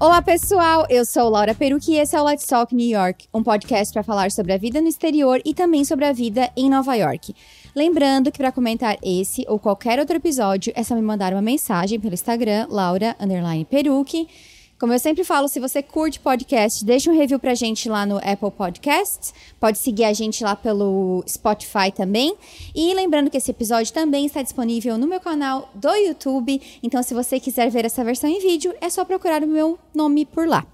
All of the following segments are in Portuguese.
Olá, pessoal! Eu sou Laura Peruque e esse é o Let's Talk New York, um podcast para falar sobre a vida no exterior e também sobre a vida em Nova York. Lembrando que para comentar esse ou qualquer outro episódio, é só me mandar uma mensagem pelo Instagram, Laura Peruque. Como eu sempre falo, se você curte podcast, deixa um review pra gente lá no Apple Podcasts. Pode seguir a gente lá pelo Spotify também. E lembrando que esse episódio também está disponível no meu canal do YouTube. Então, se você quiser ver essa versão em vídeo, é só procurar o meu nome por lá.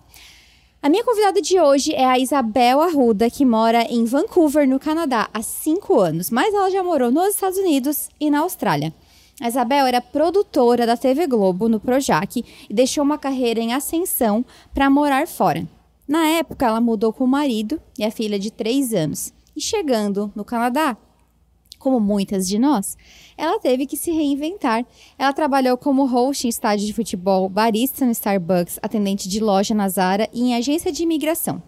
A minha convidada de hoje é a Isabel Arruda, que mora em Vancouver, no Canadá, há cinco anos, mas ela já morou nos Estados Unidos e na Austrália. A Isabel era produtora da TV Globo no Projac e deixou uma carreira em ascensão para morar fora. Na época, ela mudou com o marido e a filha de 3 anos. E chegando no Canadá, como muitas de nós, ela teve que se reinventar. Ela trabalhou como host em estádio de futebol, barista no Starbucks, atendente de loja na Zara e em agência de imigração.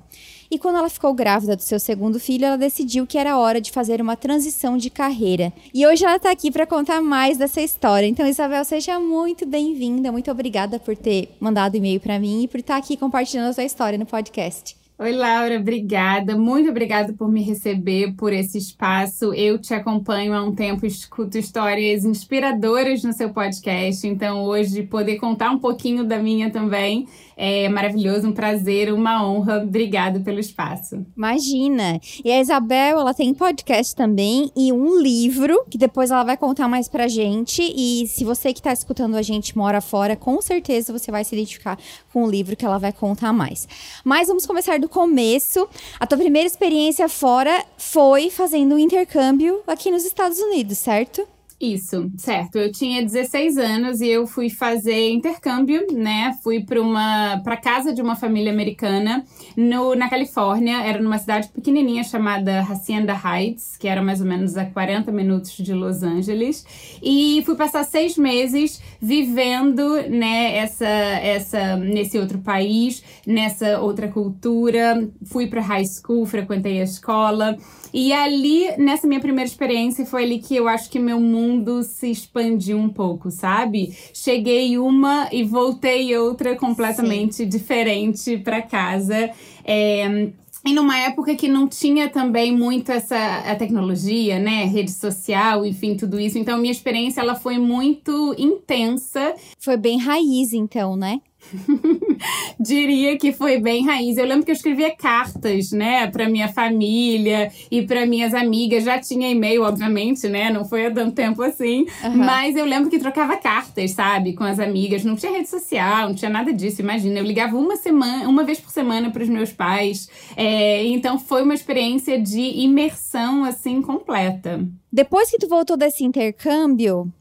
E quando ela ficou grávida do seu segundo filho, ela decidiu que era hora de fazer uma transição de carreira. E hoje ela está aqui para contar mais dessa história. Então, Isabel, seja muito bem-vinda. Muito obrigada por ter mandado e-mail para mim e por estar aqui compartilhando a sua história no podcast. Oi, Laura, obrigada. Muito obrigada por me receber, por esse espaço. Eu te acompanho há um tempo, escuto histórias inspiradoras no seu podcast. Então, hoje, poder contar um pouquinho da minha também é maravilhoso, um prazer, uma honra. Obrigada pelo espaço. Imagina. E a Isabel, ela tem podcast também e um livro que depois ela vai contar mais pra gente. E se você que tá escutando a gente mora fora, com certeza você vai se identificar com o livro que ela vai contar mais. Mas vamos começar do começo. A tua primeira experiência fora foi fazendo um intercâmbio aqui nos Estados Unidos, certo? Isso, certo. Eu tinha 16 anos e eu fui fazer intercâmbio, né? Fui para uma para casa de uma família americana no, na Califórnia. Era numa cidade pequenininha chamada Hacienda Heights, que era mais ou menos a 40 minutos de Los Angeles. E fui passar seis meses vivendo, né? Essa, essa nesse outro país, nessa outra cultura. Fui para high school, frequentei a escola. E ali, nessa minha primeira experiência, foi ali que eu acho que meu mundo se expandiu um pouco, sabe? Cheguei uma e voltei outra completamente Sim. diferente para casa. É, e numa época que não tinha também muito essa a tecnologia, né, rede social, enfim, tudo isso. Então minha experiência ela foi muito intensa. Foi bem raiz então, né? Diria que foi bem raiz. Eu lembro que eu escrevia cartas, né, para minha família e para minhas amigas. Já tinha e-mail, obviamente, né? Não foi há tanto tempo assim. Uhum. Mas eu lembro que trocava cartas, sabe, com as amigas. Não tinha rede social, não tinha nada disso. Imagina, eu ligava uma semana, uma vez por semana para os meus pais. É, então foi uma experiência de imersão assim completa. Depois que tu voltou desse intercâmbio,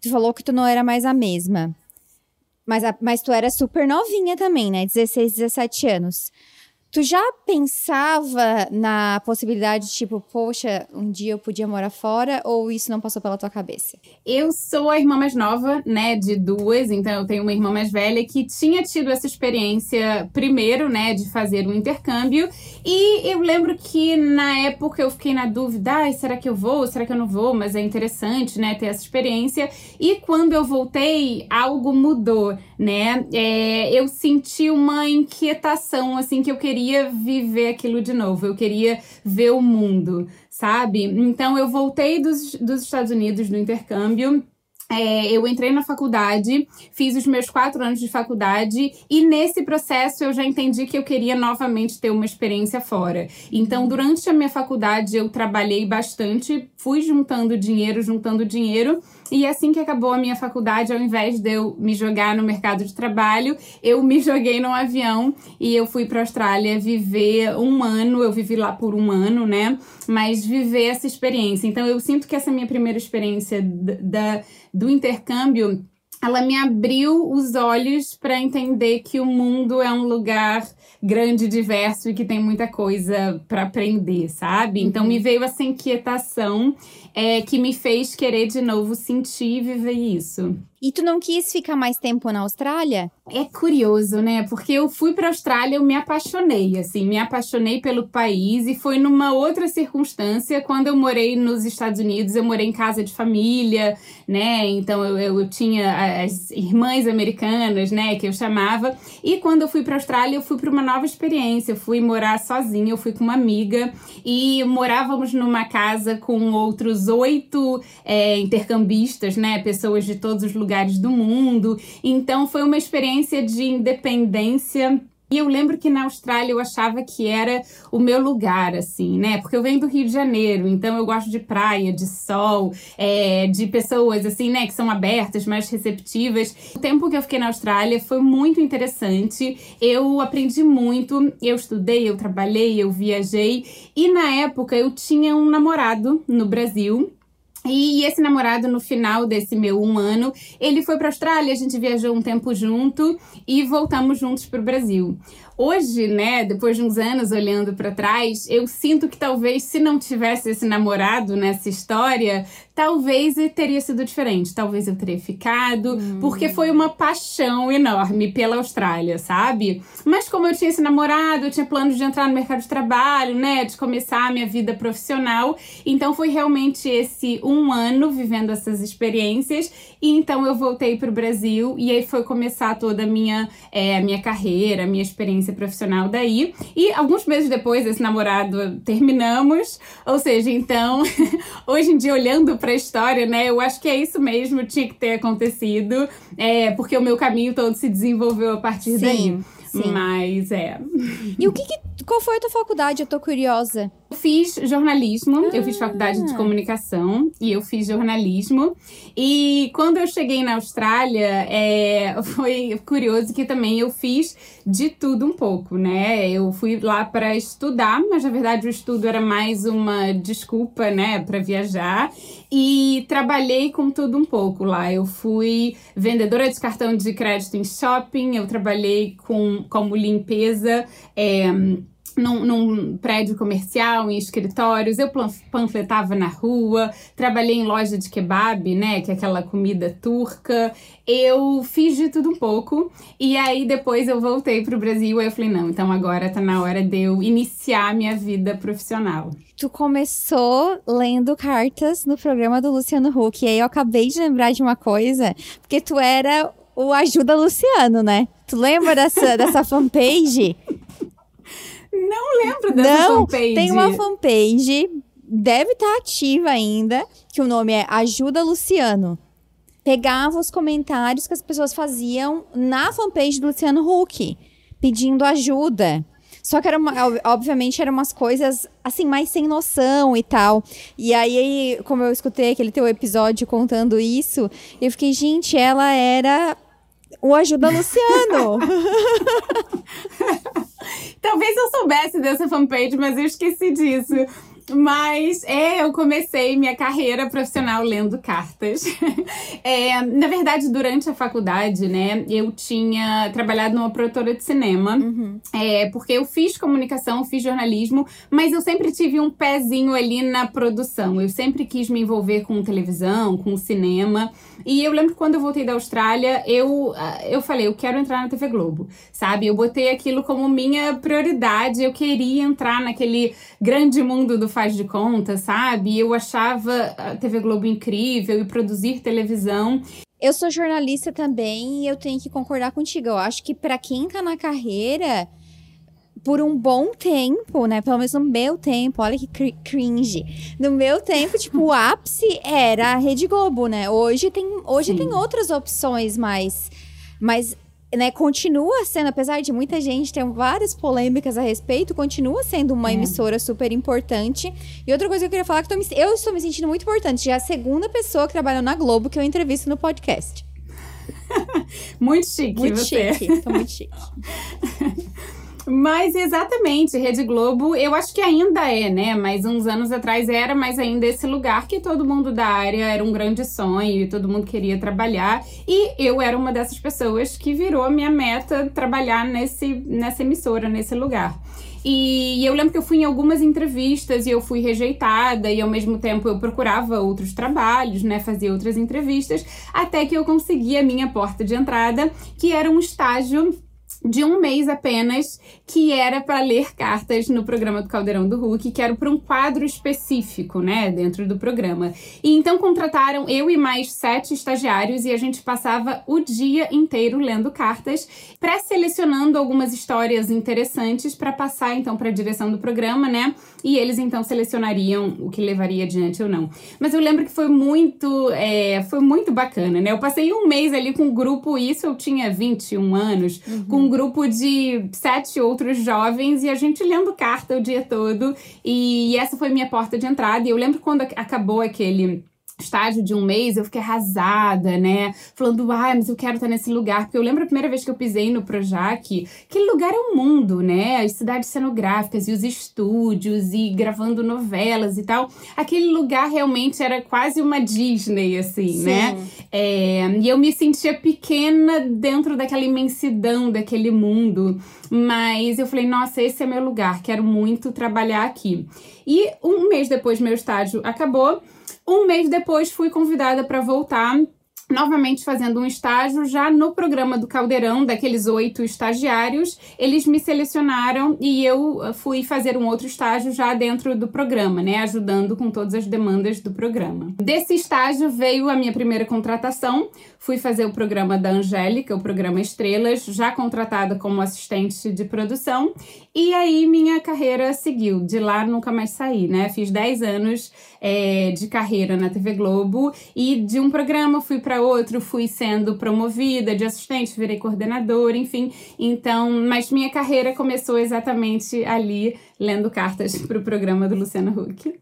tu falou que tu não era mais a mesma. Mas, a, mas tu era super novinha também, né? 16, 17 anos. Tu já pensava na possibilidade, tipo, poxa, um dia eu podia morar fora, ou isso não passou pela tua cabeça? Eu sou a irmã mais nova, né, de duas, então eu tenho uma irmã mais velha que tinha tido essa experiência primeiro, né, de fazer um intercâmbio. E eu lembro que na época eu fiquei na dúvida, será que eu vou, será que eu não vou? Mas é interessante, né, ter essa experiência. E quando eu voltei, algo mudou, né? É, eu senti uma inquietação, assim, que eu queria viver aquilo de novo, eu queria ver o mundo, sabe? Então eu voltei dos, dos Estados Unidos no intercâmbio. É, eu entrei na faculdade, fiz os meus quatro anos de faculdade e nesse processo eu já entendi que eu queria novamente ter uma experiência fora. Então, durante a minha faculdade, eu trabalhei bastante, fui juntando dinheiro, juntando dinheiro e assim que acabou a minha faculdade, ao invés de eu me jogar no mercado de trabalho, eu me joguei num avião e eu fui para a Austrália viver um ano. Eu vivi lá por um ano, né? Mas viver essa experiência. Então eu sinto que essa minha primeira experiência da, do intercâmbio ela me abriu os olhos para entender que o mundo é um lugar grande, diverso e que tem muita coisa para aprender, sabe? Então me uhum. veio essa inquietação é, que me fez querer de novo sentir e viver isso. E tu não quis ficar mais tempo na Austrália? É curioso, né? Porque eu fui para a Austrália, eu me apaixonei, assim, me apaixonei pelo país e foi numa outra circunstância quando eu morei nos Estados Unidos, eu morei em casa de família, né? Então eu, eu, tinha as irmãs americanas, né, que eu chamava. E quando eu fui para a Austrália, eu fui para uma nova experiência. Eu fui morar sozinha, eu fui com uma amiga e morávamos numa casa com outros oito é, intercambistas, né? Pessoas de todos os lugares lugares do mundo. Então foi uma experiência de independência e eu lembro que na Austrália eu achava que era o meu lugar, assim, né? Porque eu venho do Rio de Janeiro, então eu gosto de praia, de sol, é, de pessoas, assim, né, que são abertas, mais receptivas. O tempo que eu fiquei na Austrália foi muito interessante. Eu aprendi muito, eu estudei, eu trabalhei, eu viajei. E na época eu tinha um namorado no Brasil e esse namorado, no final desse meu um ano, ele foi para a Austrália, a gente viajou um tempo junto e voltamos juntos para o Brasil. Hoje, né, depois de uns anos olhando para trás, eu sinto que talvez se não tivesse esse namorado nessa história, talvez teria sido diferente. Talvez eu teria ficado, hum. porque foi uma paixão enorme pela Austrália, sabe? Mas como eu tinha esse namorado, eu tinha planos de entrar no mercado de trabalho, né, de começar a minha vida profissional, então foi realmente esse um ano vivendo essas experiências e então eu voltei para o Brasil e aí foi começar toda a minha, é, minha carreira, a minha experiência profissional daí. E alguns meses depois, esse namorado terminamos. Ou seja, então, hoje em dia, olhando para a história, né, eu acho que é isso mesmo, tinha que ter acontecido, é, porque o meu caminho todo se desenvolveu a partir Sim. daí. Sim. Mas é. E o que, que, qual foi a tua faculdade? Eu tô curiosa. Eu fiz jornalismo, ah. eu fiz faculdade de comunicação e eu fiz jornalismo. E quando eu cheguei na Austrália, é, foi curioso que também eu fiz de tudo um pouco, né? Eu fui lá para estudar, mas na verdade o estudo era mais uma desculpa, né, para viajar. E trabalhei com tudo um pouco lá. Eu fui vendedora de cartão de crédito em shopping, eu trabalhei com, como limpeza. É, num, num, prédio comercial, em escritórios, eu panfletava na rua, trabalhei em loja de kebab, né, que é aquela comida turca. Eu fiz de tudo um pouco e aí depois eu voltei pro Brasil e eu falei, não, então agora tá na hora de eu iniciar minha vida profissional. Tu começou lendo cartas no programa do Luciano Huck e aí eu acabei de lembrar de uma coisa, porque tu era o Ajuda Luciano, né? Tu lembra dessa, dessa fanpage? Não lembro dessa Não, fanpage. Tem uma fanpage, deve estar tá ativa ainda, que o nome é Ajuda Luciano. Pegava os comentários que as pessoas faziam na fanpage do Luciano Huck, pedindo ajuda. Só que era uma, obviamente eram umas coisas assim mais sem noção e tal. E aí, como eu escutei aquele teu episódio contando isso, eu fiquei, gente, ela era o Ajuda Luciano. Talvez eu soubesse dessa fanpage, mas eu esqueci disso. Mas é, eu comecei minha carreira profissional lendo cartas. é, na verdade, durante a faculdade, né, eu tinha trabalhado numa produtora de cinema. Uhum. É, porque eu fiz comunicação, fiz jornalismo, mas eu sempre tive um pezinho ali na produção. Eu sempre quis me envolver com televisão, com cinema. E eu lembro que quando eu voltei da Austrália, eu, ah, eu falei, eu quero entrar na TV Globo, sabe? Eu botei aquilo como minha prioridade. Eu queria entrar naquele grande mundo do faz de conta, sabe? Eu achava a TV Globo incrível e produzir televisão. Eu sou jornalista também e eu tenho que concordar contigo. Eu acho que para quem tá na carreira por um bom tempo, né? Pelo menos no meu tempo, olha que cr cringe. No meu tempo, tipo, o ápice era a Rede Globo, né? Hoje tem, hoje tem outras opções mais, mais né, continua sendo, apesar de muita gente ter várias polêmicas a respeito, continua sendo uma é. emissora super importante. E outra coisa que eu queria falar é que eu, eu estou me sentindo muito importante. Já é a segunda pessoa que trabalha na Globo que eu entrevisto no podcast. muito chique, muito você. chique, tô muito chique. Mas exatamente, Rede Globo, eu acho que ainda é, né? Mas uns anos atrás era, mas ainda esse lugar que todo mundo da área era um grande sonho e todo mundo queria trabalhar. E eu era uma dessas pessoas que virou a minha meta trabalhar nesse, nessa emissora, nesse lugar. E eu lembro que eu fui em algumas entrevistas e eu fui rejeitada, e ao mesmo tempo eu procurava outros trabalhos, né? Fazia outras entrevistas, até que eu consegui a minha porta de entrada, que era um estágio de um mês apenas, que era para ler cartas no programa do Caldeirão do Hulk, que era para um quadro específico, né, dentro do programa. E então contrataram eu e mais sete estagiários e a gente passava o dia inteiro lendo cartas, pré-selecionando algumas histórias interessantes para passar então para a direção do programa, né? E eles então selecionariam o que levaria adiante ou não. Mas eu lembro que foi muito, é, foi muito bacana, né? Eu passei um mês ali com um grupo, isso eu tinha 21 anos, uhum. com grupo de sete outros jovens e a gente lendo carta o dia todo. E essa foi minha porta de entrada. E eu lembro quando acabou aquele estágio de um mês, eu fiquei arrasada, né? Falando, ah, mas eu quero estar nesse lugar. Porque eu lembro a primeira vez que eu pisei no Projac, aquele lugar é o um mundo, né? As cidades cenográficas e os estúdios e gravando novelas e tal. Aquele lugar realmente era quase uma Disney, assim, né? Sim. né? É, e eu me sentia pequena dentro daquela imensidão daquele mundo. Mas eu falei, nossa, esse é meu lugar, quero muito trabalhar aqui. E um mês depois meu estágio acabou, um mês depois fui convidada para voltar novamente fazendo um estágio já no programa do Caldeirão, daqueles oito estagiários, eles me selecionaram e eu eh, fui fazer um outro estágio já dentro do programa, né, ajudando com todas as demandas do programa. Desse estágio veio a minha primeira contratação, fui fazer o programa da Angélica, o programa Estrelas, já contratada como assistente de produção, e aí minha carreira seguiu, de lá nunca mais saí, né, fiz 10 anos é, de carreira na TV Globo e de um programa fui para outro, fui sendo promovida de assistente, virei coordenadora, enfim. Então, mas minha carreira começou exatamente ali, lendo cartas para o programa do Luciano Huck.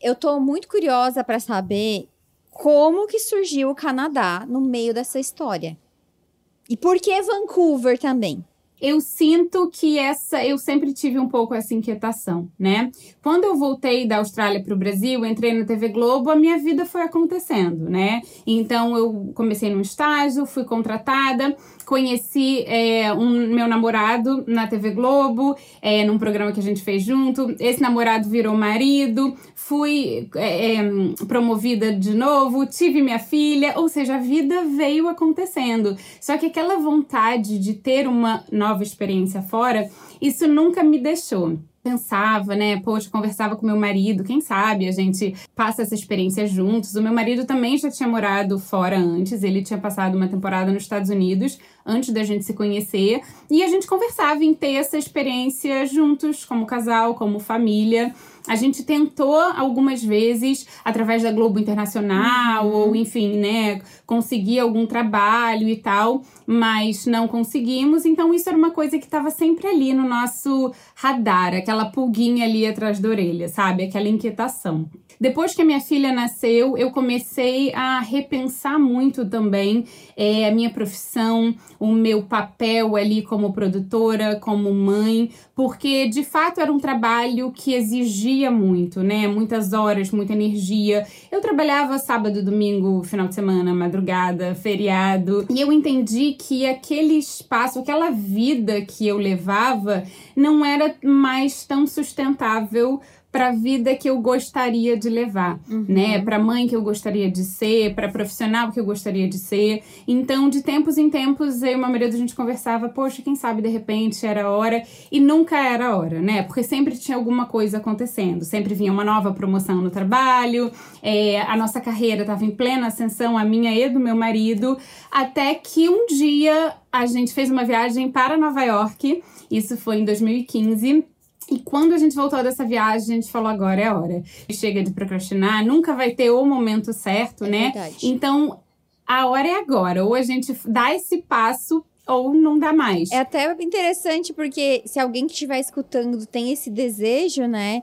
Eu tô muito curiosa para saber como que surgiu o Canadá no meio dessa história. E por que Vancouver também? Eu sinto que essa eu sempre tive um pouco essa inquietação, né? Quando eu voltei da Austrália para o Brasil, entrei na TV Globo, a minha vida foi acontecendo, né? Então eu comecei num estágio, fui contratada, conheci é, um meu namorado na TV Globo, é, num programa que a gente fez junto. Esse namorado virou marido, fui é, é, promovida de novo, tive minha filha, ou seja, a vida veio acontecendo. Só que aquela vontade de ter uma nova experiência fora, isso nunca me deixou pensava, né? Poxa, conversava com meu marido, quem sabe a gente passa essa experiência juntos. O meu marido também já tinha morado fora antes, ele tinha passado uma temporada nos Estados Unidos antes da gente se conhecer, e a gente conversava em ter essa experiência juntos, como casal, como família. A gente tentou algumas vezes, através da Globo Internacional, uhum. ou enfim, né, conseguir algum trabalho e tal, mas não conseguimos. Então, isso era uma coisa que estava sempre ali no nosso radar, aquela pulguinha ali atrás da orelha, sabe? Aquela inquietação. Depois que a minha filha nasceu, eu comecei a repensar muito também é, a minha profissão, o meu papel ali como produtora, como mãe, porque de fato era um trabalho que exigia muito, né? Muitas horas, muita energia. Eu trabalhava sábado, domingo, final de semana, madrugada, feriado, e eu entendi que aquele espaço, aquela vida que eu levava, não era mais tão sustentável para a vida que eu gostaria de levar, uhum. né? Para mãe que eu gostaria de ser, para profissional que eu gostaria de ser. Então, de tempos em tempos, eu e uma marido a gente conversava, poxa, quem sabe de repente era a hora e nunca era a hora, né? Porque sempre tinha alguma coisa acontecendo, sempre vinha uma nova promoção no trabalho, é, a nossa carreira estava em plena ascensão, a minha e do meu marido, até que um dia a gente fez uma viagem para Nova York. Isso foi em 2015 e quando a gente voltou dessa viagem, a gente falou: agora é a hora. Chega de procrastinar, nunca vai ter o momento certo, é né? Verdade. Então, a hora é agora. Ou a gente dá esse passo ou não dá mais. É até interessante porque se alguém que estiver escutando tem esse desejo, né?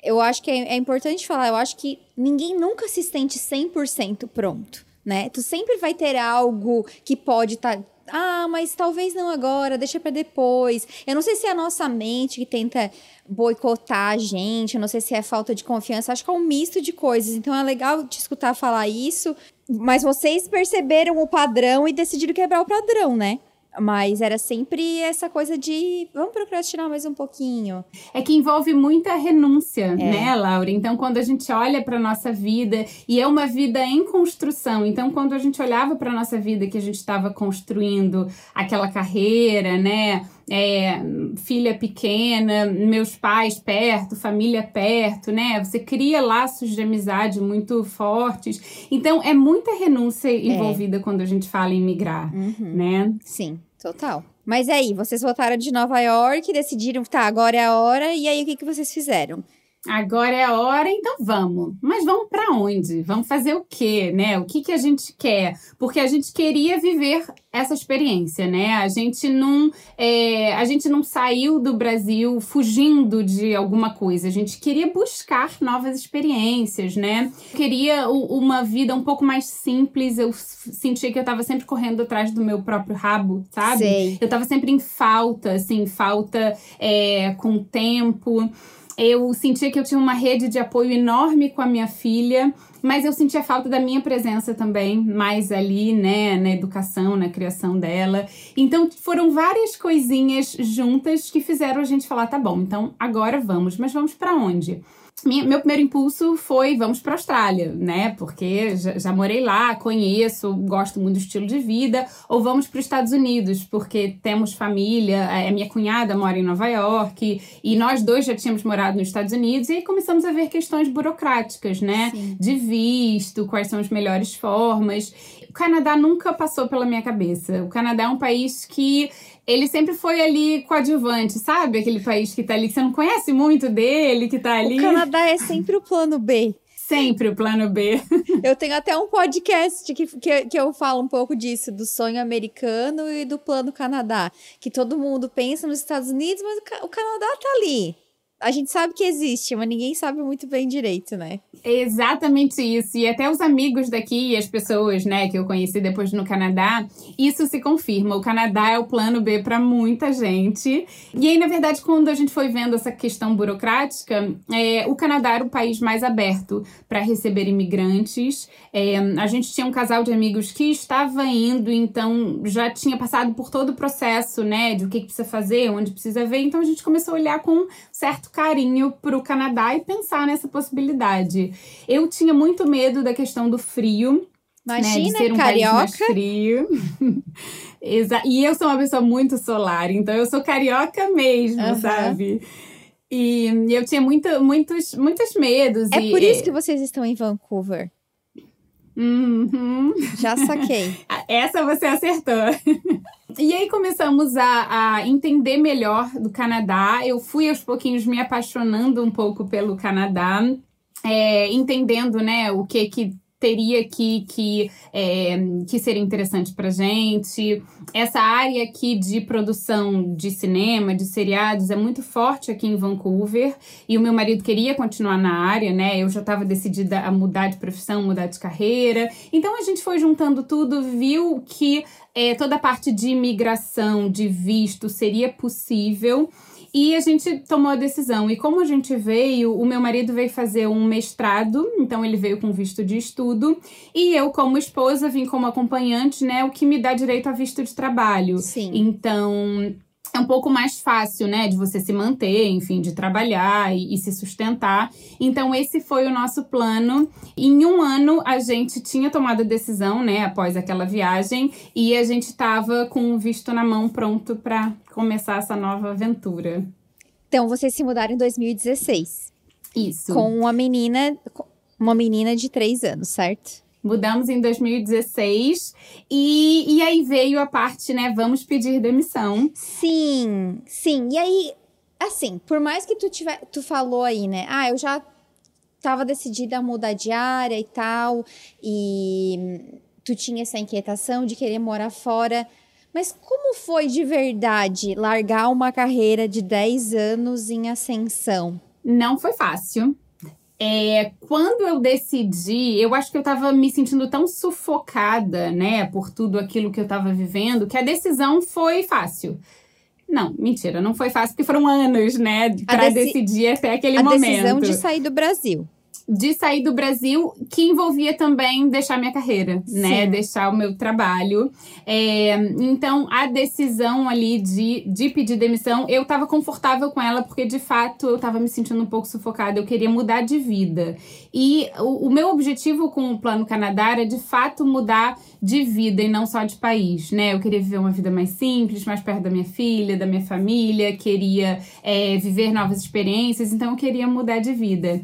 Eu acho que é, é importante falar, eu acho que ninguém nunca se sente 100% pronto, né? Tu sempre vai ter algo que pode estar tá ah, mas talvez não agora, deixa para depois. Eu não sei se é a nossa mente que tenta boicotar a gente, eu não sei se é falta de confiança, acho que é um misto de coisas. Então é legal te escutar falar isso, mas vocês perceberam o padrão e decidiram quebrar o padrão, né? Mas era sempre essa coisa de vamos procrastinar mais um pouquinho. É que envolve muita renúncia, é. né, Laura? Então, quando a gente olha para nossa vida, e é uma vida em construção, então, quando a gente olhava para nossa vida que a gente estava construindo aquela carreira, né? É, filha pequena, meus pais perto, família perto, né? Você cria laços de amizade muito fortes. Então, é muita renúncia é. envolvida é. quando a gente fala em migrar, uhum. né? Sim, total. Mas aí, vocês voltaram de Nova York, decidiram, tá, agora é a hora, e aí o que, que vocês fizeram? Agora é a hora, então vamos. Mas vamos para onde? Vamos fazer o quê, né? O que que a gente quer? Porque a gente queria viver essa experiência, né? A gente não, é, a gente não saiu do Brasil fugindo de alguma coisa. A gente queria buscar novas experiências, né? Queria uma vida um pouco mais simples. Eu sentia que eu estava sempre correndo atrás do meu próprio rabo, sabe? Sei. Eu estava sempre em falta, assim, falta é, com tempo eu sentia que eu tinha uma rede de apoio enorme com a minha filha, mas eu sentia falta da minha presença também, mais ali, né, na educação, na criação dela. Então foram várias coisinhas juntas que fizeram a gente falar, tá bom, então agora vamos, mas vamos para onde? meu primeiro impulso foi vamos para a Austrália, né? Porque já, já, morei lá, conheço, gosto muito do estilo de vida. Ou vamos para os Estados Unidos, porque temos família, a é, minha cunhada mora em Nova York e nós dois já tínhamos morado nos Estados Unidos e aí começamos a ver questões burocráticas, né? Sim. De visto, quais são as melhores formas. O Canadá nunca passou pela minha cabeça. O Canadá é um país que ele sempre foi ali coadjuvante, sabe? Aquele país que tá ali, que você não conhece muito dele, que tá ali. O Canadá é sempre o plano B. Sempre o plano B. eu tenho até um podcast que, que, que eu falo um pouco disso, do sonho americano e do plano Canadá. Que todo mundo pensa nos Estados Unidos, mas o Canadá tá ali a gente sabe que existe, mas ninguém sabe muito bem direito, né? É exatamente isso. E até os amigos daqui e as pessoas, né, que eu conheci depois no Canadá, isso se confirma. O Canadá é o plano B para muita gente. E aí, na verdade, quando a gente foi vendo essa questão burocrática, é, o Canadá era o país mais aberto para receber imigrantes. É, a gente tinha um casal de amigos que estava indo, então já tinha passado por todo o processo, né, de o que, que precisa fazer, onde precisa ver. Então a gente começou a olhar com certo carinho para o Canadá e pensar nessa possibilidade. Eu tinha muito medo da questão do frio. Imagina, né, de ser um carioca. país mais frio. e eu sou uma pessoa muito solar, então eu sou carioca mesmo, uhum. sabe? E eu tinha muito, muitos, muitos medos. É e, por isso que vocês estão em Vancouver. Uhum. Já saquei. Essa você acertou. e aí começamos a, a, entender melhor do Canadá. Eu fui aos pouquinhos me apaixonando um pouco pelo Canadá, é, entendendo né, o que que teria que, que, é, que ser interessante para gente. Essa área aqui de produção de cinema, de seriados, é muito forte aqui em Vancouver. E o meu marido queria continuar na área, né? Eu já estava decidida a mudar de profissão, mudar de carreira. Então a gente foi juntando tudo, viu que é, toda a parte de imigração, de visto, seria possível. E a gente tomou a decisão. E como a gente veio, o meu marido veio fazer um mestrado, então ele veio com visto de estudo, e eu, como esposa, vim como acompanhante, né? O que me dá direito a visto de trabalho. Sim. Então, é um pouco mais fácil, né, de você se manter, enfim, de trabalhar e, e, se sustentar. Então, esse foi o nosso plano. Em um ano, a gente tinha tomado a decisão, né, após aquela viagem, e a gente estava com o visto na mão pronto para começar essa nova aventura. Então, vocês se mudaram em 2016. Isso. Com uma menina, uma menina de três anos, certo? Mudamos em 2016 e, e aí veio a parte, né? Vamos pedir demissão. Sim, sim. E aí, assim, por mais que tu tiver, tu falou aí, né? Ah, eu já tava decidida a mudar de área e tal, e tu tinha essa inquietação de querer morar fora. Mas como foi de verdade largar uma carreira de 10 anos em ascensão? Não foi fácil. É, quando eu decidi, eu acho que eu estava me sentindo tão sufocada, né, por tudo aquilo que eu estava vivendo, que a decisão foi fácil. Não, mentira, não foi fácil, porque foram anos, né, para deci decidir até aquele a momento. A decisão de sair do Brasil de sair do Brasil, que envolvia também deixar minha carreira, né? Sim. né? Deixar o meu trabalho. É, então, a decisão ali de, de pedir demissão, eu tava confortável com ela, porque de fato eu tava me sentindo um pouco sufocada. Eu queria mudar de vida. E o, o meu objetivo com o Plano Canadá era de fato mudar de vida e não só de país, né? Eu queria viver uma vida mais simples, mais perto da minha filha, da minha família, queria é, viver novas experiências, então eu queria mudar de vida.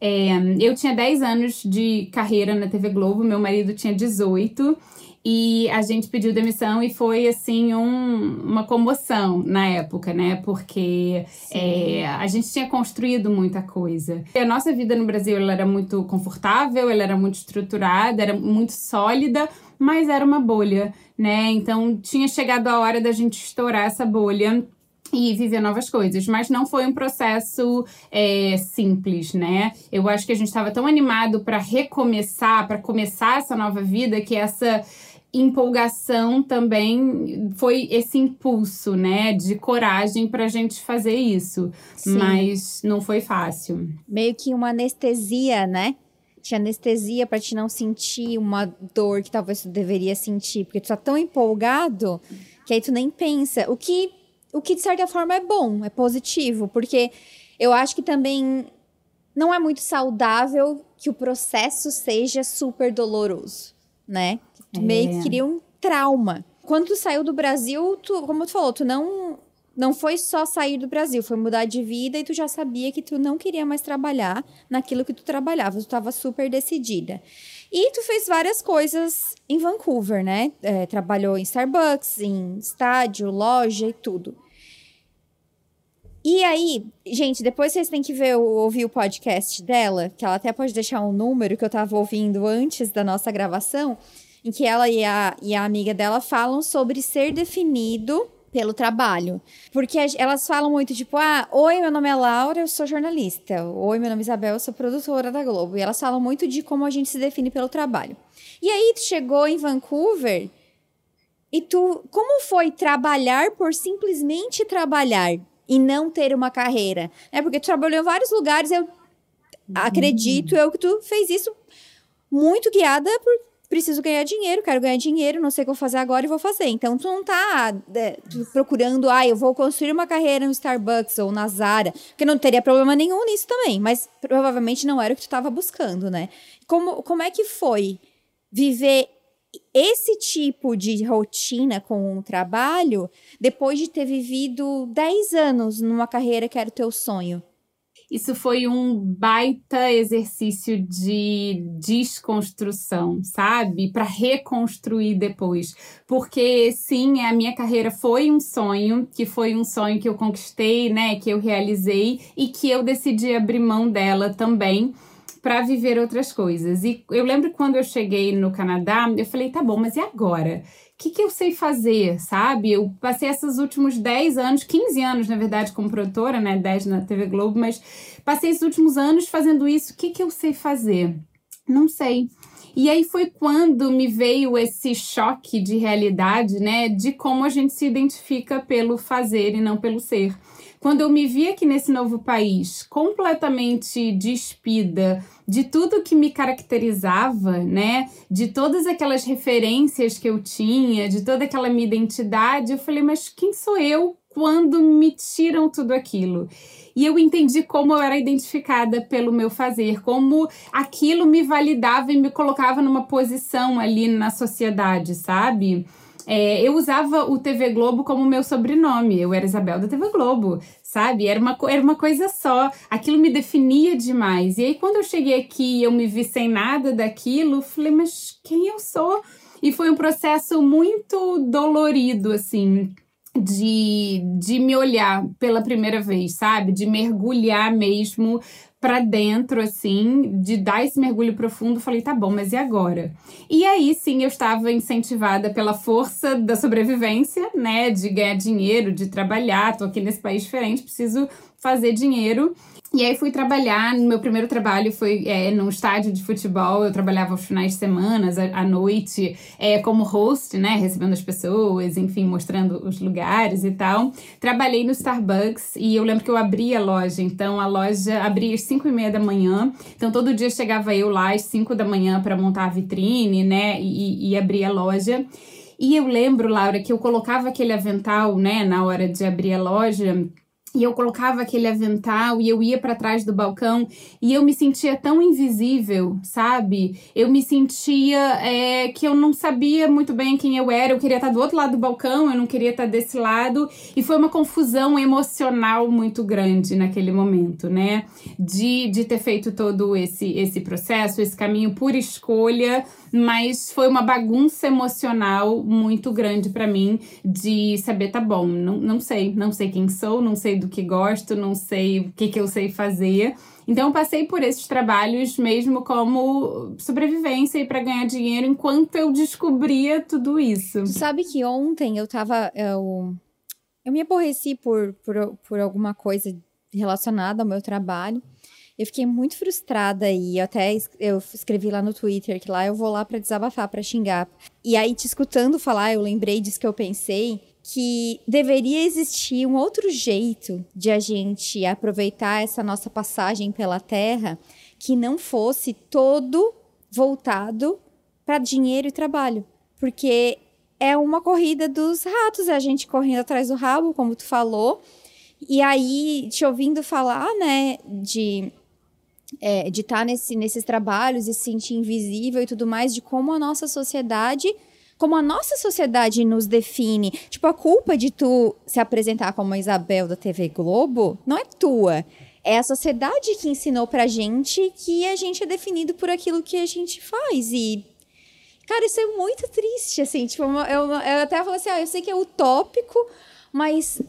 É, eu tinha 10 anos de carreira na TV Globo, meu marido tinha 18. E a gente pediu demissão e foi, assim, um, uma comoção na época, né? Porque é, a gente tinha construído muita coisa. A nossa vida no Brasil ela era muito confortável, ela era muito estruturada, era muito sólida, mas era uma bolha, né? Então tinha chegado a hora da gente estourar essa bolha e viver novas coisas. Mas não foi um processo é, simples, né? Eu acho que a gente estava tão animado para recomeçar, para começar essa nova vida, que essa empolgação também foi esse impulso, né, de coragem para a gente fazer isso. Sim. Mas não foi fácil. Meio que uma anestesia, né? Tinha anestesia para te não sentir uma dor que talvez tu deveria sentir, porque tu tá tão empolgado que aí tu nem pensa. O que o que de certa forma é bom, é positivo, porque eu acho que também não é muito saudável que o processo seja super doloroso, né? Tu é. meio que cria um trauma. Quando tu saiu do Brasil, tu, como tu falou, tu não não foi só sair do Brasil, foi mudar de vida e tu já sabia que tu não queria mais trabalhar naquilo que tu trabalhava, tu estava super decidida. E tu fez várias coisas em Vancouver, né? É, trabalhou em Starbucks, em estádio, loja e tudo. E aí, gente, depois vocês têm que ver, ouvir o podcast dela, que ela até pode deixar um número que eu tava ouvindo antes da nossa gravação, em que ela e a, e a amiga dela falam sobre ser definido pelo trabalho. Porque elas falam muito, tipo, ah, oi, meu nome é Laura, eu sou jornalista. Oi, meu nome é Isabel, eu sou produtora da Globo. E elas falam muito de como a gente se define pelo trabalho. E aí, tu chegou em Vancouver e tu, como foi trabalhar por simplesmente trabalhar e não ter uma carreira? É porque tu trabalhou em vários lugares, eu acredito eu que tu fez isso muito guiada por preciso ganhar dinheiro, quero ganhar dinheiro, não sei o que vou fazer agora e vou fazer. Então, tu não tá é, procurando, ah, eu vou construir uma carreira no Starbucks ou na Zara, porque não teria problema nenhum nisso também, mas provavelmente não era o que tu estava buscando, né? Como, como é que foi viver esse tipo de rotina com o trabalho depois de ter vivido 10 anos numa carreira que era o teu sonho? Isso foi um baita exercício de desconstrução, sabe? Para reconstruir depois. Porque, sim, a minha carreira foi um sonho, que foi um sonho que eu conquistei, né? Que eu realizei e que eu decidi abrir mão dela também para viver outras coisas. E eu lembro quando eu cheguei no Canadá, eu falei, tá bom, mas e agora? que, que eu sei fazer, sabe? Eu passei esses últimos 10 anos, 15 anos, na verdade, como produtora, né? 10 na TV Globo, mas passei esses últimos anos fazendo isso. O que, que eu sei fazer? Não sei. E aí foi quando me veio esse choque de realidade, né? De como a gente se identifica pelo fazer e não pelo ser. Quando eu me vi aqui nesse novo país, completamente despida de tudo que me caracterizava, né? De todas aquelas referências que eu tinha, de toda aquela minha identidade, eu falei, mas quem sou eu quando me tiram tudo aquilo? E eu entendi como eu era identificada pelo meu fazer, como aquilo me validava e me colocava numa posição ali na sociedade, sabe? É, eu usava o TV Globo como meu sobrenome. Eu era Isabel da TV Globo, sabe? Era uma, era uma coisa só. Aquilo me definia demais. E aí, quando eu cheguei aqui e eu me vi sem nada daquilo, falei, mas quem eu sou? E foi um processo muito dolorido, assim, de, de me olhar pela primeira vez, sabe? De mergulhar mesmo para dentro, assim, de dar esse mergulho profundo, falei, tá bom, mas e agora? E aí sim eu estava incentivada pela força da sobrevivência, né? De ganhar dinheiro, de trabalhar, tô aqui nesse país diferente, preciso fazer dinheiro. E aí fui trabalhar, meu primeiro trabalho foi é, num estádio de futebol, eu trabalhava aos finais de semana, à noite, é, como host, né, recebendo as pessoas, enfim, mostrando os lugares e tal. Trabalhei no Starbucks e eu lembro que eu abri a loja, então a loja abria às 5 e meia da manhã, então todo dia chegava eu lá às 5 da manhã para montar a vitrine, né, e, e abrir a loja. E eu lembro, Laura, que eu colocava aquele avental, né, na hora de abrir a loja, e eu colocava aquele avental e eu ia para trás do balcão e eu me sentia tão invisível, sabe? Eu me sentia é, que eu não sabia muito bem quem eu era. Eu queria estar do outro lado do balcão, eu não queria estar desse lado. E foi uma confusão emocional muito grande naquele momento, né? De, de ter feito todo esse, esse processo, esse caminho por escolha mas foi uma bagunça emocional muito grande para mim de saber, tá bom, não, não sei, não sei quem sou, não sei do que gosto, não sei o que, que eu sei fazer. Então eu passei por esses trabalhos mesmo como sobrevivência e para ganhar dinheiro enquanto eu descobria tudo isso. Sabe que ontem eu tava. Eu, eu me aborreci por, por, por alguma coisa relacionada ao meu trabalho. Eu fiquei muito frustrada e até eu escrevi lá no Twitter que lá eu vou lá para desabafar, para xingar. E aí te escutando falar, eu lembrei disso que eu pensei que deveria existir um outro jeito de a gente aproveitar essa nossa passagem pela Terra que não fosse todo voltado para dinheiro e trabalho, porque é uma corrida dos ratos, é a gente correndo atrás do rabo, como tu falou. E aí, te ouvindo falar, né, de é, de estar tá nesse, nesses trabalhos e se sentir invisível e tudo mais, de como a nossa sociedade, como a nossa sociedade nos define. Tipo, a culpa de tu se apresentar como a Isabel da TV Globo não é tua. É a sociedade que ensinou pra gente que a gente é definido por aquilo que a gente faz. E, cara, isso é muito triste, assim. Tipo, eu, eu até falo assim, ah, eu sei que é utópico, mas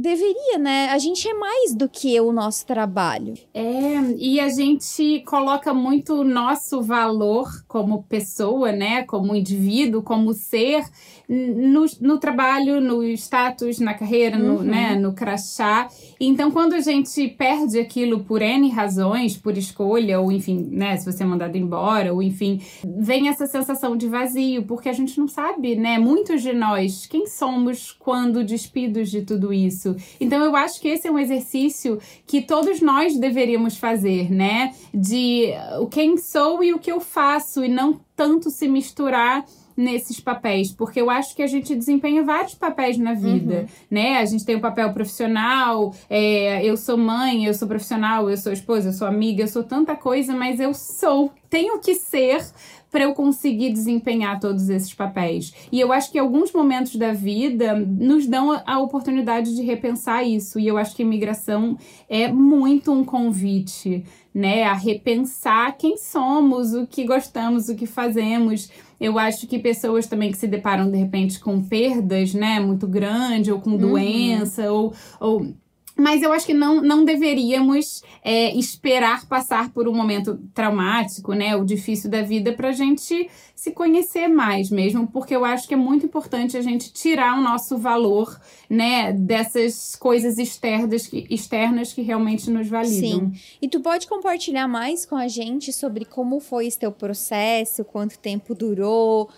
deveria, né? A gente é mais do que o nosso trabalho. É, e a gente coloca muito o nosso valor como pessoa, né? Como indivíduo, como ser, no, no trabalho, no status, na carreira, no, uhum. né? no crachá. Então, quando a gente perde aquilo por N razões, por escolha, ou enfim, né? Se você é mandado embora, ou enfim, vem essa sensação de vazio, porque a gente não sabe, né? Muitos de nós, quem somos quando despidos de tudo isso? Isso. Então eu acho que esse é um exercício que todos nós deveríamos fazer, né? De o quem sou e o que eu faço, e não tanto se misturar nesses papéis, porque eu acho que a gente desempenha vários papéis na vida, uhum. né? A gente tem o papel profissional, é, eu sou mãe, eu sou profissional, eu sou esposa, eu sou amiga, eu sou tanta coisa, mas eu sou, tenho que ser para eu conseguir desempenhar todos esses papéis. E eu acho que alguns momentos da vida nos dão a oportunidade de repensar isso. E eu acho que a imigração é muito um convite, né, a repensar quem somos, o que gostamos, o que fazemos. Eu acho que pessoas também que se deparam de repente com perdas, né, muito grande, ou com uhum. doença, ou, ou mas eu acho que não, não deveríamos é, esperar passar por um momento traumático, né, ou difícil da vida para a gente se conhecer mais mesmo, porque eu acho que é muito importante a gente tirar o nosso valor, né, dessas coisas externas que, externas que realmente nos validam. Sim. E tu pode compartilhar mais com a gente sobre como foi esse teu processo, quanto tempo durou,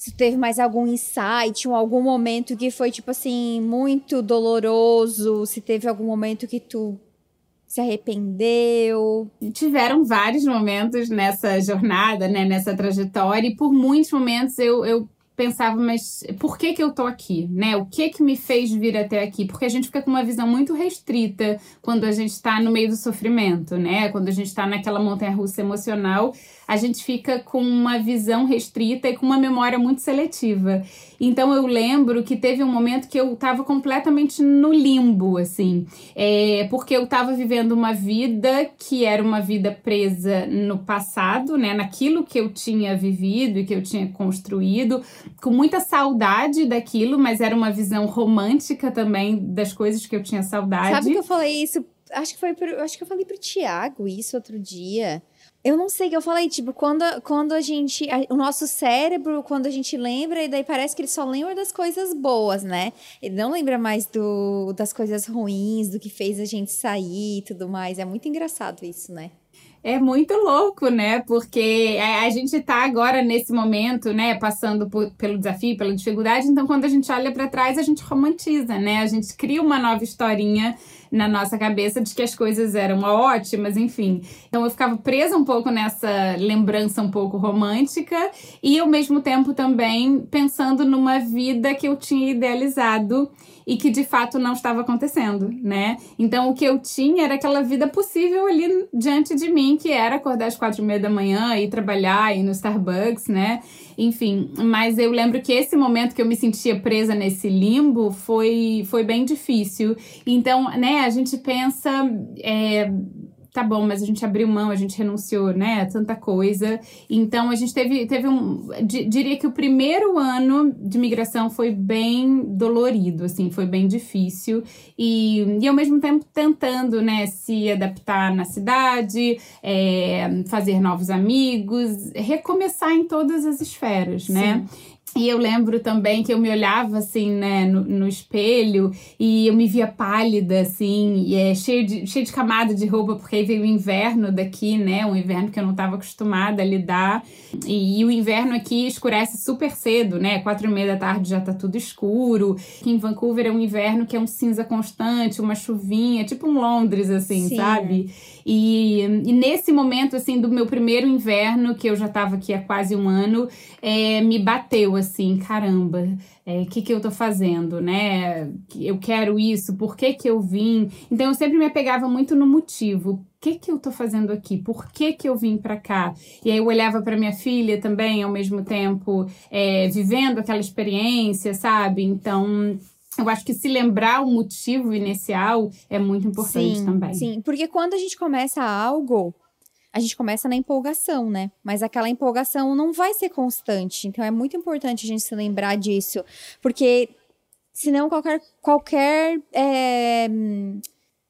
se teve mais algum insight, ou algum momento que foi, tipo assim, muito doloroso, se teve algum momento que tu se arrependeu? Tiveram vários momentos nessa jornada, né, nessa trajetória, e por muitos momentos eu, eu pensava, mas por que que eu tô aqui, né? O que que me fez vir até aqui? Porque a gente fica com uma visão muito restrita quando a gente está no meio do sofrimento, né? Quando a gente está naquela montanha-russa emocional, a gente fica com uma visão restrita e com uma memória muito seletiva. Então eu lembro que teve um momento que eu estava completamente no limbo, assim, é, porque eu estava vivendo uma vida que era uma vida presa no passado, né, naquilo que eu tinha vivido e que eu tinha construído, com muita saudade daquilo, mas era uma visão romântica também das coisas que eu tinha saudade. Sabe que eu falei isso acho que foi pro, acho que eu falei pro Tiago isso outro dia. Eu não sei que eu falei, tipo, quando, quando a gente. A, o nosso cérebro, quando a gente lembra, e daí parece que ele só lembra das coisas boas, né? Ele não lembra mais do, das coisas ruins, do que fez a gente sair e tudo mais. É muito engraçado isso, né? É muito louco, né? Porque a, gente tá agora nesse momento, né, passando por, pelo desafio, pela dificuldade, então quando a gente olha para trás, a gente romantiza, né? A gente cria uma nova historinha na nossa cabeça de que as coisas eram ótimas, enfim. Então eu ficava presa um pouco nessa lembrança um pouco romântica e ao mesmo tempo também pensando numa vida que eu tinha idealizado e que de fato não estava acontecendo, né? Então o que eu tinha era aquela vida possível ali diante de mim, que era acordar às quatro e meia da manhã, ir trabalhar, ir no Starbucks, né? Enfim, mas eu lembro que esse momento que eu me sentia presa nesse limbo foi, foi bem difícil. Então, né, a gente pensa. É, tá bom, mas a gente abriu mão, a gente renunciou, né, tanta coisa. Então a gente teve, teve um, diria que o primeiro ano de migração foi bem dolorido, assim, foi bem difícil e, e ao mesmo tempo tentando, né, se adaptar na cidade, é, fazer novos amigos, recomeçar em todas as esferas, né? E eu lembro também que eu me olhava assim, né, no, no espelho e eu me via pálida, assim, e é cheio de, cheio de camada de roupa, porque aí veio o inverno daqui, né, um inverno que eu não estava acostumada a lidar. E, e, o inverno aqui escurece super cedo, né, quatro e meia da tarde já tá tudo escuro. Aqui em Vancouver é um inverno que é um cinza constante, uma chuvinha, tipo um Londres, assim, Sim. sabe? E, e nesse momento, assim, do meu primeiro inverno, que eu já estava aqui há quase um ano, é, me bateu, assim, caramba, o é, que, que eu tô fazendo, né? Eu quero isso, por que que eu vim? Então, eu sempre me apegava muito no motivo. O que que eu tô fazendo aqui? Por que que eu vim para cá? E aí eu olhava para minha filha também, ao mesmo tempo, é, vivendo aquela experiência, sabe? Então, eu acho que se lembrar o motivo inicial é muito importante sim, também. Sim, porque quando a gente começa algo, a gente começa na empolgação, né? Mas aquela empolgação não vai ser constante. Então é muito importante a gente se lembrar disso. Porque senão qualquer. qualquer é...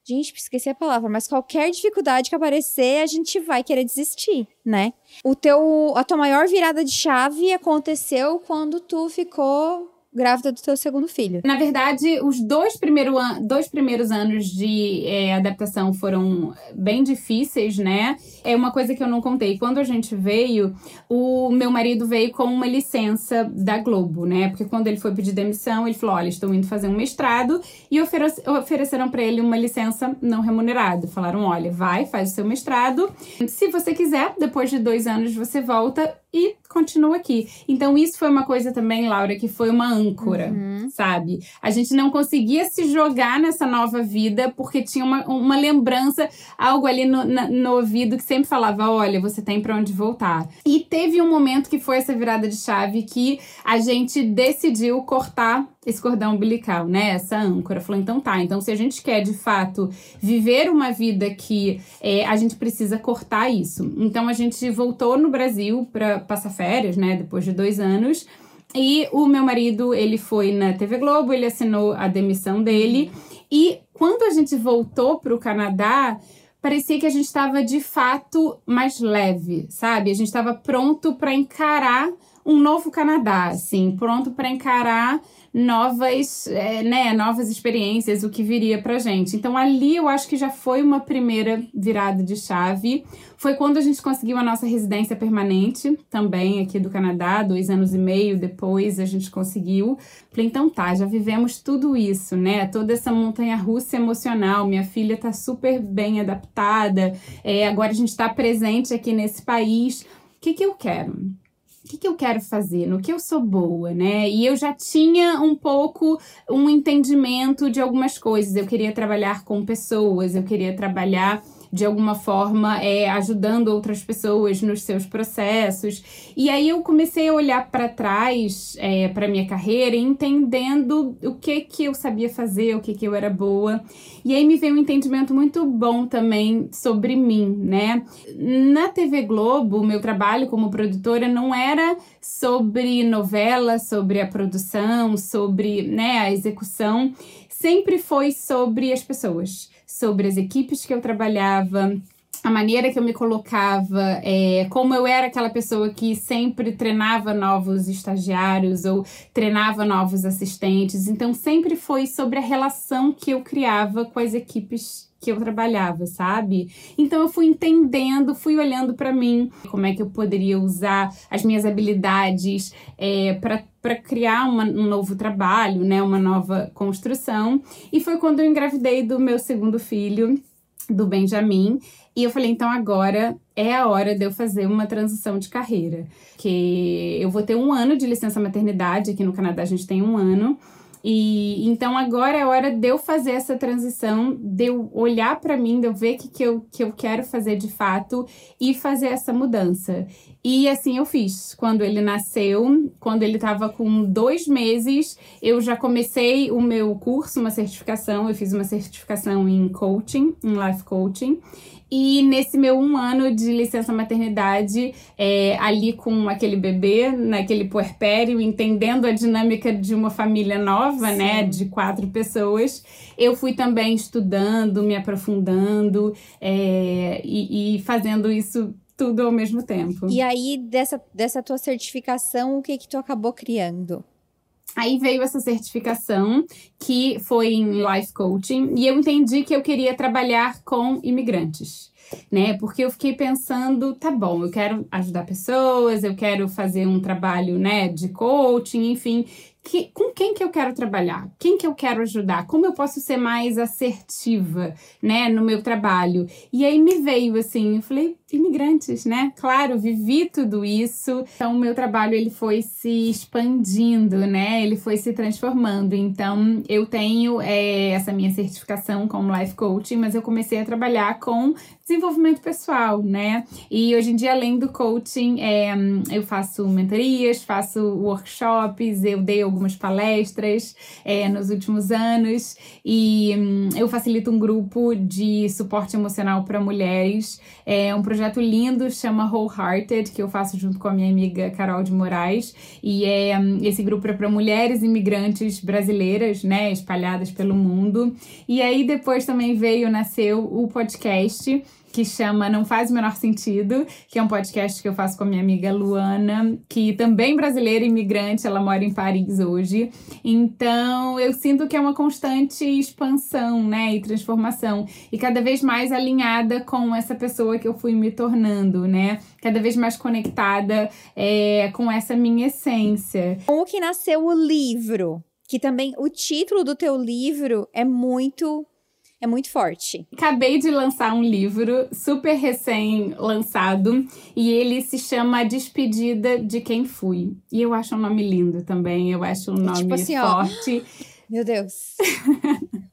Gente, esqueci a palavra, mas qualquer dificuldade que aparecer, a gente vai querer desistir, né? O teu, a tua maior virada de chave aconteceu quando tu ficou grávida do teu segundo filho. Na verdade, os dois, primeiro dois primeiros anos de é, adaptação foram bem difíceis, né? É uma coisa que eu não contei. Quando a gente veio, o meu marido veio com uma licença da Globo, né? Porque quando ele foi pedir demissão, ele falou: olha, estou indo fazer um mestrado e oferece ofereceram para ele uma licença não remunerada. Falaram: olha, vai, faz o seu mestrado. Se você quiser, depois de dois anos você volta e continua aqui. Então, isso foi uma coisa também, Laura, que foi uma âncora, uhum. sabe? A gente não conseguia se jogar nessa nova vida porque tinha uma, uma lembrança, algo ali no, na, no ouvido que sempre falava: olha, você tem para onde voltar. E teve um momento que foi essa virada de chave que a gente decidiu cortar esse cordão umbilical, né? Essa âncora. Falou, então tá. Então, se a gente quer de fato viver uma vida que é, a gente precisa cortar isso. Então, a gente voltou no Brasil para passar férias, né? Depois de dois anos. E o meu marido, ele foi na TV Globo, ele assinou a demissão dele. E quando a gente voltou para o Canadá, parecia que a gente estava de fato mais leve, sabe? A gente estava pronto para encarar um novo Canadá, assim, pronto para encarar novas, é, né, novas experiências, o que viria pra gente. Então ali eu acho que já foi uma primeira virada de chave. Foi quando a gente conseguiu a nossa residência permanente, também aqui do Canadá, dois anos e meio depois a gente conseguiu. Falei, então tá, já vivemos tudo isso, né? Toda essa montanha russa emocional. Minha filha tá super bem adaptada, é, agora a gente tá presente aqui nesse país. O que, que eu quero? O que, que eu quero fazer, no que eu sou boa, né? E eu já tinha um pouco um entendimento de algumas coisas. Eu queria trabalhar com pessoas, eu queria trabalhar de alguma forma é, ajudando outras pessoas nos seus processos. E aí eu comecei a olhar para trás é, para minha carreira, entendendo o que que eu sabia fazer, o que que eu era boa. E aí me veio um entendimento muito bom também sobre mim, né? Na TV Globo, meu trabalho como produtora não era sobre novela, sobre a produção, sobre né, a execução, sempre foi sobre as pessoas, sobre as equipes que eu trabalhava, a maneira que eu me colocava, é, como eu era aquela pessoa que sempre treinava novos estagiários ou treinava novos assistentes. Então, sempre foi sobre a relação que eu criava com as equipes que eu trabalhava, sabe? Então eu fui entendendo, fui olhando para mim, como é que eu poderia usar as minhas habilidades é, para criar uma, um novo trabalho, né? Uma nova construção. E foi quando eu engravidei do meu segundo filho, do Benjamin. E eu falei, então agora é a hora de eu fazer uma transição de carreira. Que eu vou ter um ano de licença maternidade, aqui no Canadá a gente tem um ano. E então agora é hora de eu fazer essa transição, de eu olhar para mim, de eu ver o que, que, eu, que eu quero fazer de fato e fazer essa mudança. E assim eu fiz. Quando ele nasceu, quando ele estava com dois meses, eu já comecei o meu curso, uma certificação. Eu fiz uma certificação em coaching, em life coaching. E nesse meu um ano de licença maternidade, é, ali com aquele bebê, naquele puerpério, entendendo a dinâmica de uma família nova, né, Sim. né, de quatro pessoas, eu fui também estudando, me aprofundando é, e, e fazendo isso tudo ao mesmo tempo. E aí, dessa, dessa tua certificação, o que que tu acabou criando? Aí veio essa certificação que foi em life coaching e eu entendi que eu queria trabalhar com imigrantes, né? Porque eu fiquei pensando, tá bom, eu quero ajudar pessoas, eu quero fazer um trabalho, né, de coaching, enfim, que, com quem que eu quero trabalhar? Quem que eu quero ajudar? Como eu posso ser mais assertiva, né, no meu trabalho? E aí me veio assim, eu falei, imigrantes, né? Claro, vivi tudo isso. Então, o meu trabalho ele foi se expandindo, né? Ele foi se transformando. Então, eu tenho é, essa minha certificação como life coaching, mas eu comecei a trabalhar com desenvolvimento pessoal, né? E hoje em dia, além do coaching, é, eu faço mentorias, faço workshops, eu dei algumas palestras é, nos últimos anos e hum, eu facilito um grupo de suporte emocional para mulheres. É um projeto lindo, chama Wholehearted, que eu faço junto com a minha amiga Carol de Moraes. E é, esse grupo é para mulheres imigrantes brasileiras, né, espalhadas pelo mundo. E aí depois também veio, nasceu o podcast que chama Não Faz o Menor Sentido, que é um podcast que eu faço com a minha amiga Luana, que também brasileira, imigrante, ela mora em Paris hoje. Então, eu sinto que é uma constante expansão, né, e transformação, e cada vez mais alinhada com essa pessoa que eu fui me tornando, né? Cada vez mais conectada é, com essa minha essência. Como que nasceu o livro? Que também o título do teu livro é muito é muito forte. Acabei de lançar um livro super recém-lançado e ele se chama Despedida de Quem Fui. E eu acho um nome lindo também, eu acho um é nome tipo assim, forte. Ó. Meu Deus.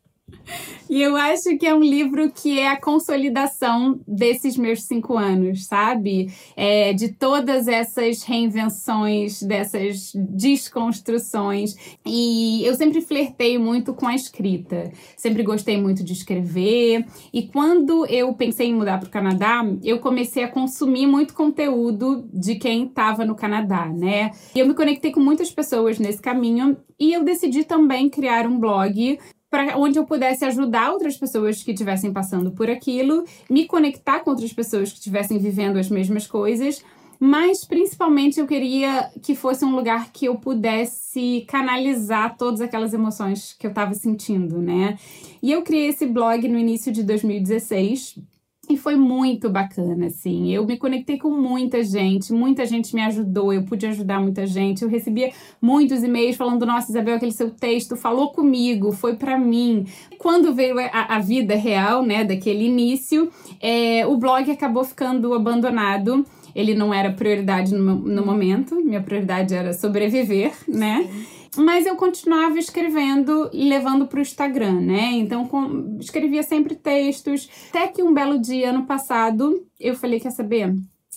E eu acho que é um livro que é a consolidação desses meus cinco anos, sabe? É, de todas essas reinvenções, dessas desconstruções. E eu sempre flertei muito com a escrita. Sempre gostei muito de escrever. E quando eu pensei em mudar para o Canadá, eu comecei a consumir muito conteúdo de quem estava no Canadá, né? E eu me conectei com muitas pessoas nesse caminho. E eu decidi também criar um blog para onde eu pudesse ajudar outras pessoas que estivessem passando por aquilo, me conectar com outras pessoas que estivessem vivendo as mesmas coisas, mas principalmente eu queria que fosse um lugar que eu pudesse canalizar todas aquelas emoções que eu estava sentindo, né? E eu criei esse blog no início de 2016 e foi muito bacana, assim. Eu me conectei com muita gente, muita gente me ajudou, eu pude ajudar muita gente. Eu recebia muitos e-mails falando: Nossa, Isabel, aquele seu texto falou comigo, foi para mim. Quando veio a, a, vida real, né, daquele início, é, o blog acabou ficando abandonado. Ele não era prioridade no, no momento, minha prioridade era sobreviver, né? Sim. Mas eu continuava escrevendo e levando para o Instagram, né? Então com, escrevia sempre textos. Até que um belo dia, ano passado, eu falei: quer saber?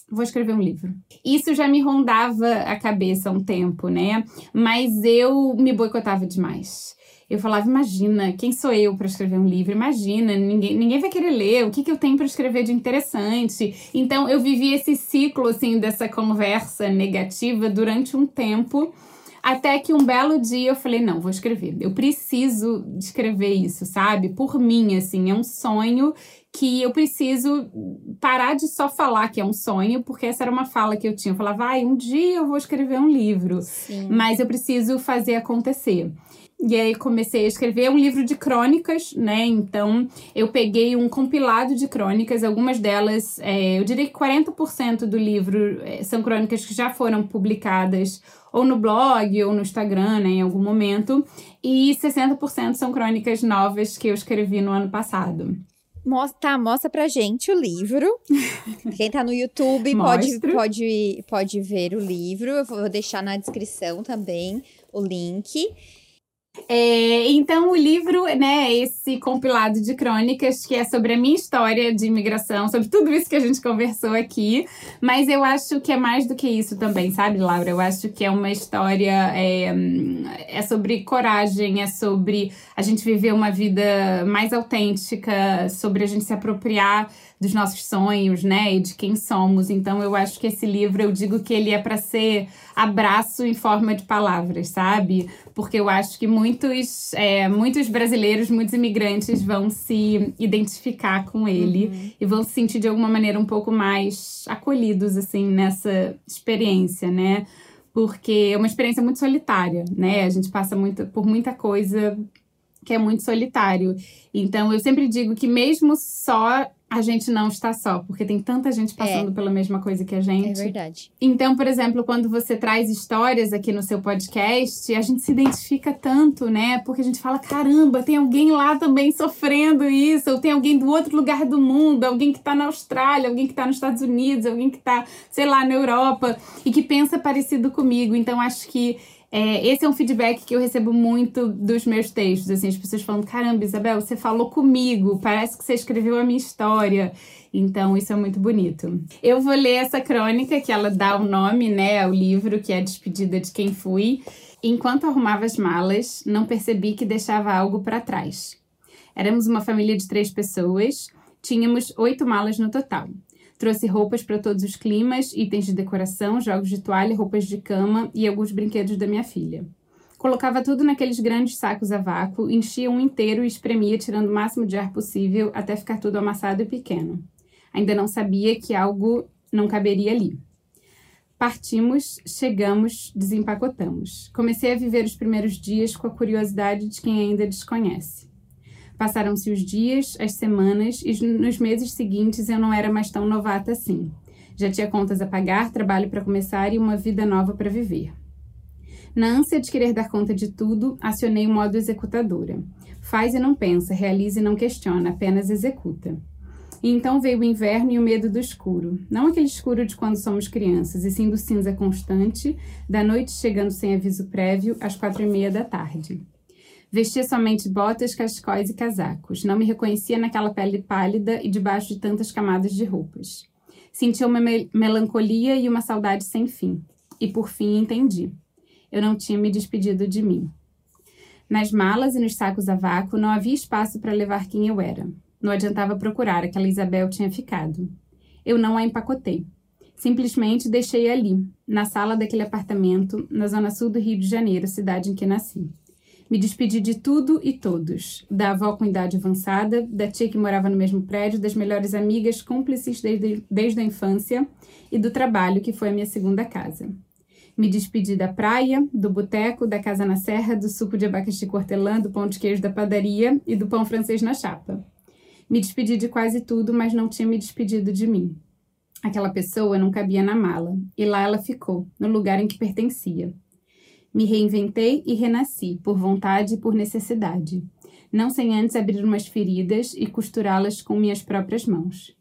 Vou escrever um livro. Isso já me rondava a cabeça há um tempo, né? Mas eu me boicotava demais eu falava, imagina, quem sou eu para escrever um livro? Imagina, ninguém, ninguém vai querer ler, o que, que eu tenho para escrever de interessante? Então, eu vivi esse ciclo, assim, dessa conversa negativa durante um tempo, até que um belo dia eu falei, não, vou escrever. Eu preciso escrever isso, sabe? Por mim, assim, é um sonho que eu preciso parar de só falar que é um sonho, porque essa era uma fala que eu tinha. Eu falava, vai, um dia eu vou escrever um livro, Sim. mas eu preciso fazer acontecer. E aí comecei a escrever um livro de crônicas, né? Então eu peguei um compilado de crônicas, algumas delas, é, eu diria que 40% do livro é, são crônicas que já foram publicadas ou no blog ou no Instagram, né, em algum momento, e 60% são crônicas novas que eu escrevi no ano passado. Mostra, tá, mostra pra gente o livro. Quem tá no YouTube pode, pode, pode ver o livro. Eu vou deixar na descrição também o link. É, então, o livro, né, esse compilado de crônicas que é sobre a minha história de imigração, sobre tudo isso que a gente conversou aqui, mas eu acho que é mais do que isso também, sabe, Laura? Eu acho que é uma história, é, é sobre coragem, é sobre a gente viver uma vida mais autêntica, sobre a gente se apropriar dos nossos sonhos, né, e de quem somos. Então eu acho que esse livro eu digo que ele é para ser abraço em forma de palavras, sabe? Porque eu acho que muitos, é, muitos brasileiros, muitos imigrantes vão se identificar com ele uhum. e vão se sentir de alguma maneira um pouco mais acolhidos assim nessa experiência, né? Porque é uma experiência muito solitária, né? A gente passa muito, por muita coisa que é muito solitário. Então eu sempre digo que mesmo só a gente não está só, porque tem tanta gente passando é. pela mesma coisa que a gente. É verdade. Então, por exemplo, quando você traz histórias aqui no seu podcast, a gente se identifica tanto, né? Porque a gente fala: caramba, tem alguém lá também sofrendo isso, ou tem alguém do outro lugar do mundo, alguém que está na Austrália, alguém que está nos Estados Unidos, alguém que está, sei lá, na Europa e que pensa parecido comigo. Então, acho que é, esse é um feedback que eu recebo muito dos meus textos, assim, as pessoas falando, caramba, Isabel, você falou comigo, parece que você escreveu a minha história. Então, isso é muito bonito. Eu vou ler essa crônica, que ela dá o nome, né, ao livro, que é a Despedida de Quem Fui. Enquanto arrumava as malas, não percebi que deixava algo para trás. Éramos uma família de três pessoas, tínhamos oito malas no total. Trouxe roupas para todos os climas, itens de decoração, jogos de toalha, roupas de cama e alguns brinquedos da minha filha. Colocava tudo naqueles grandes sacos a vácuo, enchia um inteiro e espremia, tirando o máximo de ar possível até ficar tudo amassado e pequeno. Ainda não sabia que algo não caberia ali. Partimos, chegamos, desempacotamos. Comecei a viver os primeiros dias com a curiosidade de quem ainda desconhece. Passaram-se os dias, as semanas, e nos meses seguintes eu não era mais tão novata assim. Já tinha contas a pagar, trabalho para começar e uma vida nova para viver. Na ânsia de querer dar conta de tudo, acionei o modo executadora. Faz e não pensa, realiza e não questiona, apenas executa. E então veio o inverno e o medo do escuro. Não aquele escuro de quando somos crianças, e sim do cinza constante, da noite chegando sem aviso prévio, às quatro e meia da tarde. Vestia somente botas, cachecóis e casacos. Não me reconhecia naquela pele pálida e debaixo de tantas camadas de roupas. Sentia uma me melancolia e uma saudade sem fim. E por fim entendi. Eu não tinha me despedido de mim. Nas malas e nos sacos a vácuo não havia espaço para levar quem eu era. Não adiantava procurar, aquela Isabel tinha ficado. Eu não a empacotei. Simplesmente deixei ali, na sala daquele apartamento, na zona sul do Rio de Janeiro, cidade em que nasci. Me despedi de tudo e todos. Da avó com idade avançada, da tia que morava no mesmo prédio, das melhores amigas cúmplices desde, desde a infância e do trabalho, que foi a minha segunda casa. Me despedi da praia, do boteco, da casa na serra, do suco de abacaxi cortelã, do pão de queijo da padaria e do pão francês na chapa. Me despedi de quase tudo, mas não tinha me despedido de mim. Aquela pessoa não cabia na mala, e lá ela ficou, no lugar em que pertencia. Me reinventei e renasci, por vontade e por necessidade, não sem antes abrir umas feridas e costurá-las com minhas próprias mãos.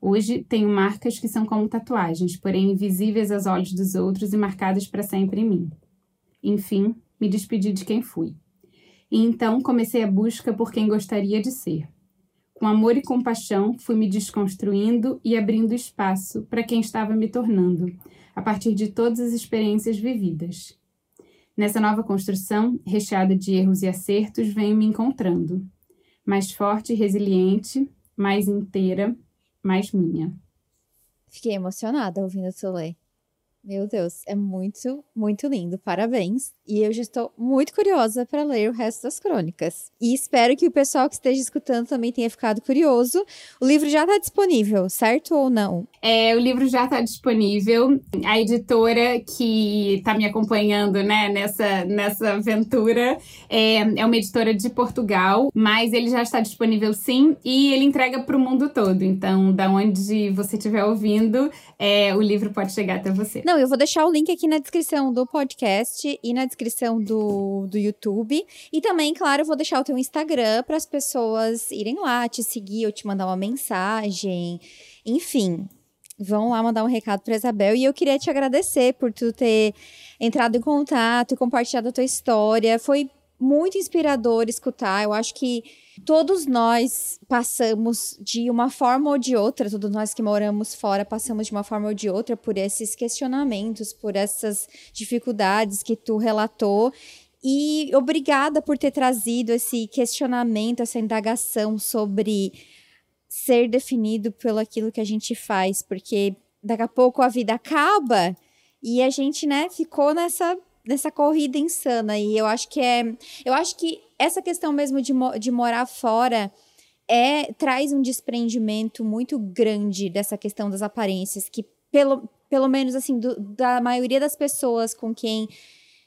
Hoje tenho marcas que são como tatuagens, porém invisíveis aos olhos dos outros e marcadas para sempre em mim. Enfim, me despedi de quem fui. E então comecei a busca por quem gostaria de ser. Com amor e compaixão, fui me desconstruindo e abrindo espaço para quem estava me tornando, a partir de todas as experiências vividas. Nessa nova construção, recheada de erros e acertos, venho me encontrando. Mais forte e resiliente, mais inteira, mais minha. Fiquei emocionada ouvindo tu ler. Meu Deus, é muito, muito lindo. Parabéns. E eu já estou muito curiosa para ler o resto das crônicas. E espero que o pessoal que esteja escutando também tenha ficado curioso. O livro já está disponível, certo ou não? É, o livro já está disponível. A editora que está me acompanhando né, nessa, nessa aventura é, é uma editora de Portugal, mas ele já está disponível sim e ele entrega para o mundo todo. Então, da onde você estiver ouvindo, é, o livro pode chegar até você. Não, eu vou deixar o link aqui na descrição do podcast e na descrição do, do YouTube. E também, claro, eu vou deixar o teu Instagram para as pessoas irem lá te seguir ou te mandar uma mensagem. Enfim, vão lá mandar um recado para Isabel. E eu queria te agradecer por tu ter entrado em contato e compartilhado a tua história. Foi muito inspirador escutar. Eu acho que todos nós passamos de uma forma ou de outra, todos nós que moramos fora passamos de uma forma ou de outra por esses questionamentos, por essas dificuldades que tu relatou. E obrigada por ter trazido esse questionamento, essa indagação sobre ser definido pelo aquilo que a gente faz, porque daqui a pouco a vida acaba e a gente, né, ficou nessa nessa corrida insana. E eu acho que é. Eu acho que essa questão mesmo de, de morar fora é traz um desprendimento muito grande dessa questão das aparências, que pelo, pelo menos assim, do, da maioria das pessoas com quem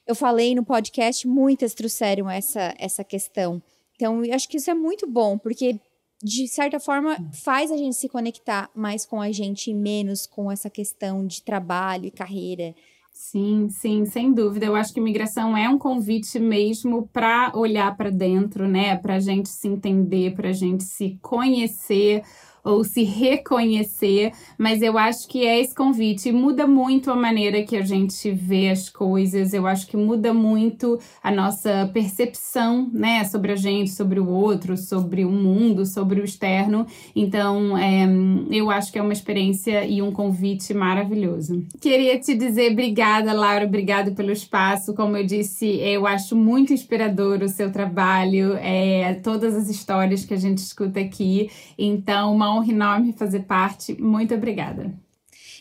eu falei no podcast, muitas trouxeram essa, essa questão. Então, eu acho que isso é muito bom, porque de certa forma faz a gente se conectar mais com a gente e menos com essa questão de trabalho e carreira. Sim, sim, sem dúvida. Eu acho que migração é um convite mesmo para olhar para dentro, né? Para a gente se entender, para a gente se conhecer ou se reconhecer, mas eu acho que é esse convite. Muda muito a maneira que a gente vê as coisas, eu acho que muda muito a nossa percepção, né, sobre a gente, sobre o outro, sobre o mundo, sobre o externo. Então, é, eu acho que é uma experiência e um convite maravilhoso. Queria te dizer obrigada, Laura, obrigada pelo espaço. Como eu disse, eu acho muito inspirador o seu trabalho, é, todas as histórias que a gente escuta aqui. Então, uma honra enorme fazer parte. Muito obrigada.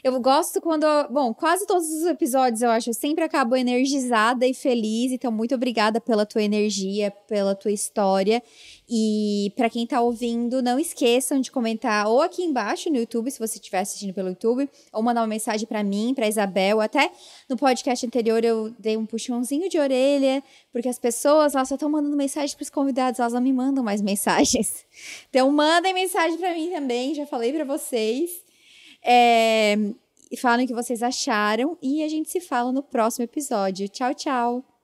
Eu gosto quando. Bom, quase todos os episódios eu acho, eu sempre acabo energizada e feliz. Então, muito obrigada pela tua energia, pela tua história. E para quem tá ouvindo, não esqueçam de comentar ou aqui embaixo no YouTube, se você estiver assistindo pelo YouTube, ou mandar uma mensagem para mim, para Isabel. Até no podcast anterior eu dei um puxãozinho de orelha, porque as pessoas lá só estão mandando mensagem para os convidados, elas não me mandam mais mensagens. Então, mandem mensagem para mim também, já falei para vocês. É, falem o que vocês acharam e a gente se fala no próximo episódio. Tchau, tchau!